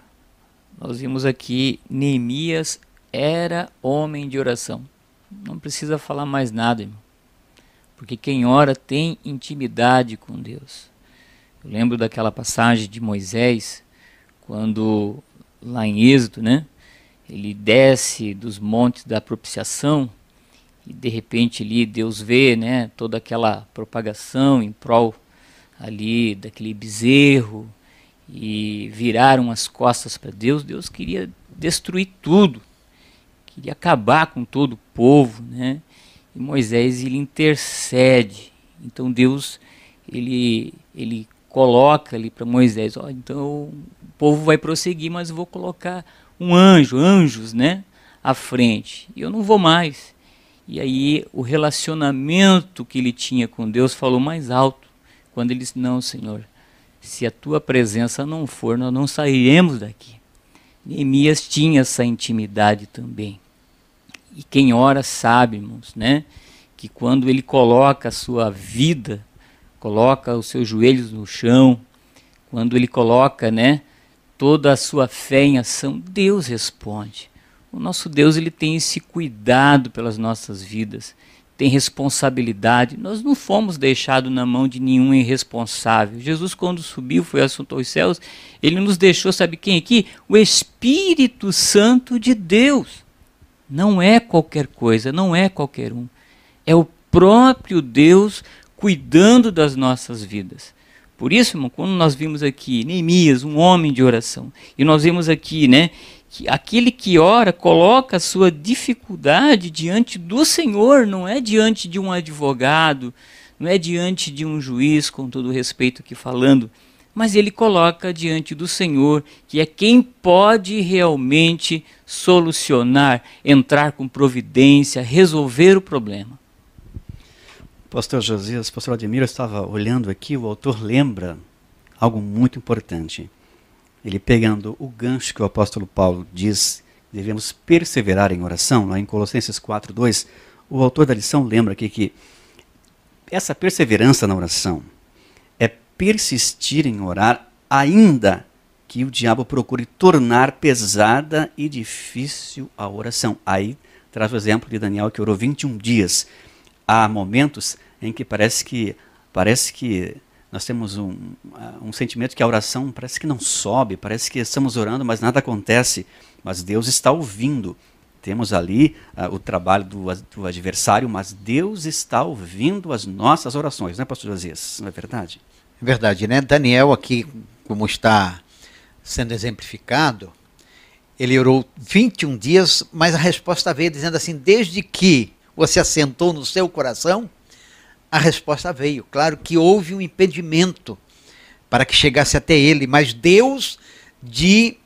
nós vimos aqui Neemias era homem de oração. Não precisa falar mais nada, irmão. Porque quem ora tem intimidade com Deus. Eu lembro daquela passagem de Moisés, quando lá em Êxodo, né? Ele desce dos montes da propiciação e de repente ali Deus vê, né, toda aquela propagação em prol ali daquele bezerro e viraram as costas para Deus. Deus queria destruir tudo, queria acabar com todo o povo, né? e Moisés ele intercede. Então Deus ele ele coloca ali para Moisés, ó, então o povo vai prosseguir, mas eu vou colocar um anjo, anjos, né, à frente. E eu não vou mais. E aí o relacionamento que ele tinha com Deus falou mais alto, quando ele disse: "Não, Senhor, se a tua presença não for, nós não sairemos daqui". Neemias tinha essa intimidade também. E quem ora sabe, irmãos, né? Que quando ele coloca a sua vida, coloca os seus joelhos no chão, quando ele coloca, né, toda a sua fé em ação, Deus responde. O nosso Deus ele tem esse cuidado pelas nossas vidas, tem responsabilidade. Nós não fomos deixados na mão de nenhum irresponsável. Jesus, quando subiu, foi assunto aos céus, ele nos deixou, sabe quem aqui? O Espírito Santo de Deus. Não é qualquer coisa, não é qualquer um. É o próprio Deus cuidando das nossas vidas. Por isso, irmão, quando nós vimos aqui Neemias, um homem de oração, e nós vimos aqui, né, que aquele que ora coloca a sua dificuldade diante do Senhor, não é diante de um advogado, não é diante de um juiz, com todo o respeito aqui falando, mas ele coloca diante do Senhor, que é quem pode realmente solucionar, entrar com providência, resolver o problema. Pastor Josias, pastor Ademir, eu estava olhando aqui, o autor lembra algo muito importante. Ele pegando o gancho que o apóstolo Paulo diz, devemos perseverar em oração, lá em Colossenses 4:2, o autor da lição lembra aqui que essa perseverança na oração, persistir em orar, ainda que o diabo procure tornar pesada e difícil a oração. Aí traz o exemplo de Daniel que orou 21 dias. Há momentos em que parece que parece que nós temos um, um sentimento que a oração parece que não sobe, parece que estamos orando, mas nada acontece. Mas Deus está ouvindo. Temos ali uh, o trabalho do, do, adversário, mas Deus está ouvindo as nossas orações, não é, pastor Josias? Não é verdade? Verdade, né? Daniel aqui, como está sendo exemplificado, ele orou 21 dias, mas a resposta veio dizendo assim: desde que você assentou no seu coração, a resposta veio. Claro que houve um impedimento para que chegasse até ele, mas Deus, de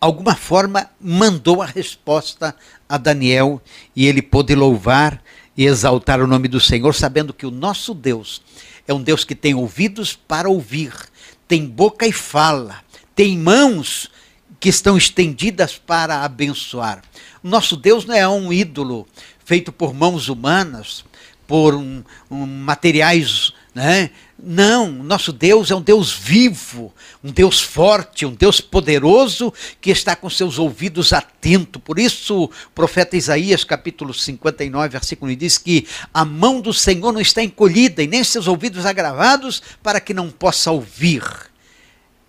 alguma forma, mandou a resposta a Daniel e ele pôde louvar e exaltar o nome do Senhor, sabendo que o nosso Deus é um Deus que tem ouvidos para ouvir, tem boca e fala, tem mãos que estão estendidas para abençoar. Nosso Deus não é um ídolo feito por mãos humanas, por um, um materiais né, Não, nosso Deus é um Deus vivo, um Deus forte, um Deus poderoso que está com seus ouvidos atentos. Por isso, o profeta Isaías, capítulo 59, versículo 1, diz que a mão do Senhor não está encolhida e nem seus ouvidos agravados para que não possa ouvir.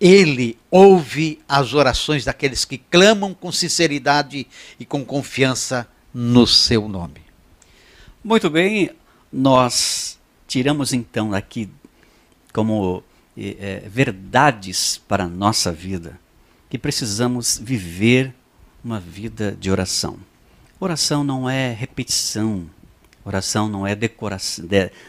Ele ouve as orações daqueles que clamam com sinceridade e com confiança no seu nome. Muito bem, nós tiramos então aqui como é, verdades para a nossa vida, que precisamos viver uma vida de oração. Oração não é repetição, oração não é de,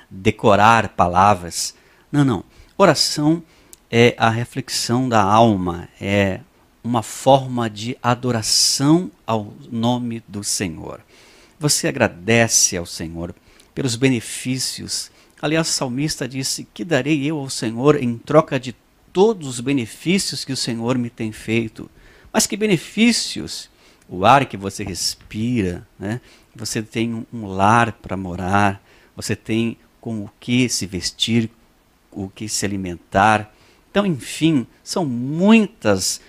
decorar palavras. Não, não. Oração é a reflexão da alma, é uma forma de adoração ao nome do Senhor. Você agradece ao Senhor pelos benefícios Aliás, o salmista disse: Que darei eu ao Senhor em troca de todos os benefícios que o Senhor me tem feito? Mas que benefícios? O ar que você respira, né? você tem um lar para morar, você tem com o que se vestir, o que se alimentar. Então, enfim, são muitas,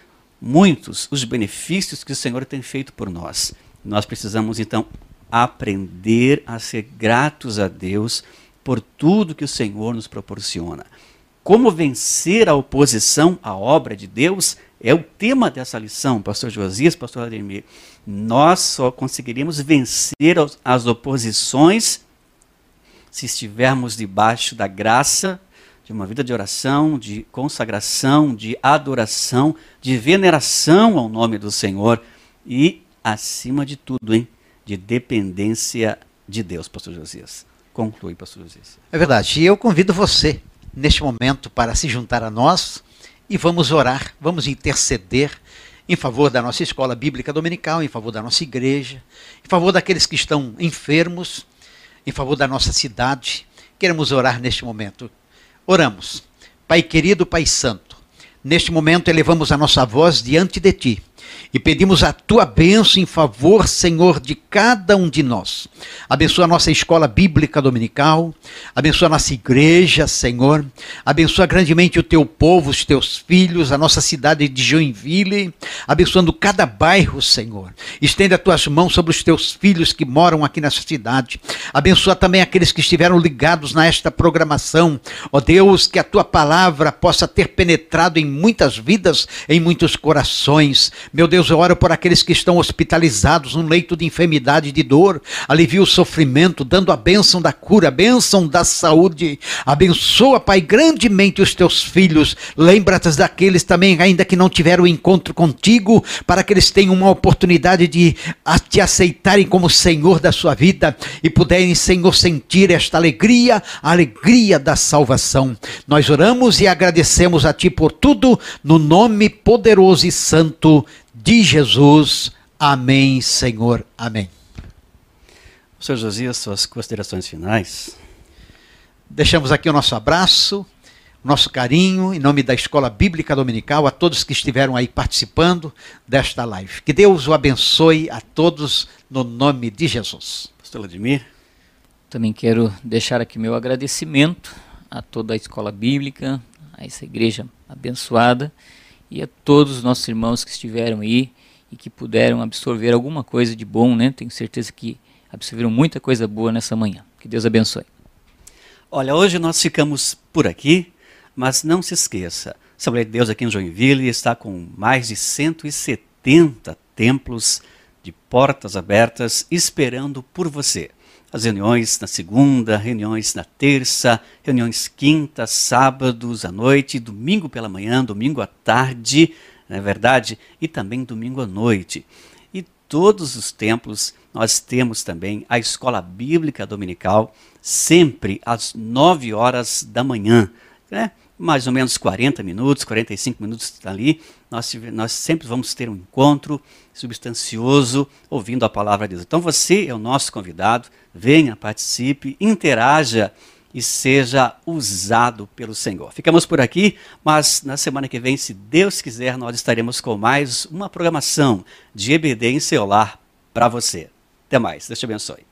muitos os benefícios que o Senhor tem feito por nós. Nós precisamos então aprender a ser gratos a Deus por tudo que o Senhor nos proporciona. Como vencer a oposição à obra de Deus é o tema dessa lição, pastor Josias, pastor Ademir. Nós só conseguiremos vencer as oposições se estivermos debaixo da graça de uma vida de oração, de consagração, de adoração, de veneração ao nome do Senhor e, acima de tudo, hein, de dependência de Deus, pastor Josias. Conclui, pastor José. É verdade. E eu convido você, neste momento, para se juntar a nós e vamos orar, vamos interceder em favor da nossa escola bíblica dominical, em favor da nossa igreja, em favor daqueles que estão enfermos, em favor da nossa cidade. Queremos orar neste momento. Oramos. Pai querido, Pai santo, neste momento elevamos a nossa voz diante de ti e pedimos a tua bênção em favor, Senhor, de cada um de nós. Abençoa a nossa escola bíblica dominical, abençoa a nossa igreja, Senhor, abençoa grandemente o teu povo, os teus filhos, a nossa cidade de Joinville, abençoando cada bairro, Senhor. Estenda as tuas mãos sobre os teus filhos que moram aqui nessa cidade. Abençoa também aqueles que estiveram ligados nesta programação. Ó Deus, que a tua palavra possa ter penetrado em muitas vidas, em muitos corações. Meu Deus, eu oro por aqueles que estão hospitalizados num leito de enfermidade e de dor. Alivia o sofrimento, dando a bênção da cura, a bênção da saúde. Abençoa, Pai, grandemente os teus filhos. Lembra-te daqueles também, ainda que não tiveram encontro contigo, para que eles tenham uma oportunidade de te aceitarem como Senhor da sua vida e puderem, Senhor, sentir esta alegria, a alegria da salvação. Nós oramos e agradecemos a Ti por tudo, no nome poderoso e santo de Jesus. Amém, Senhor. Amém. Senhor Josias, suas considerações finais. Deixamos aqui o nosso abraço, o nosso carinho, em nome da Escola Bíblica Dominical, a todos que estiveram aí participando desta live. Que Deus o abençoe a todos, no nome de Jesus. Pastor Vladimir. Também quero deixar aqui meu agradecimento a toda a Escola Bíblica, a essa igreja abençoada e a todos os nossos irmãos que estiveram aí e que puderam absorver alguma coisa de bom, né? Tenho certeza que absorveram muita coisa boa nessa manhã. Que Deus abençoe. Olha, hoje nós ficamos por aqui, mas não se esqueça, Assembleia de Deus aqui em Joinville está com mais de 170 templos de portas abertas esperando por você as reuniões na segunda, reuniões na terça, reuniões quinta, sábados à noite, domingo pela manhã, domingo à tarde, não é verdade? E também domingo à noite. E todos os templos nós temos também a escola bíblica dominical, sempre às nove horas da manhã. Né? mais ou menos 40 minutos, 45 minutos ali, nós, nós sempre vamos ter um encontro substancioso ouvindo a palavra de Deus. Então você é o nosso convidado, venha, participe, interaja e seja usado pelo Senhor. Ficamos por aqui, mas na semana que vem, se Deus quiser, nós estaremos com mais uma programação de EBD em seu lar para você. Até mais, Deus te abençoe.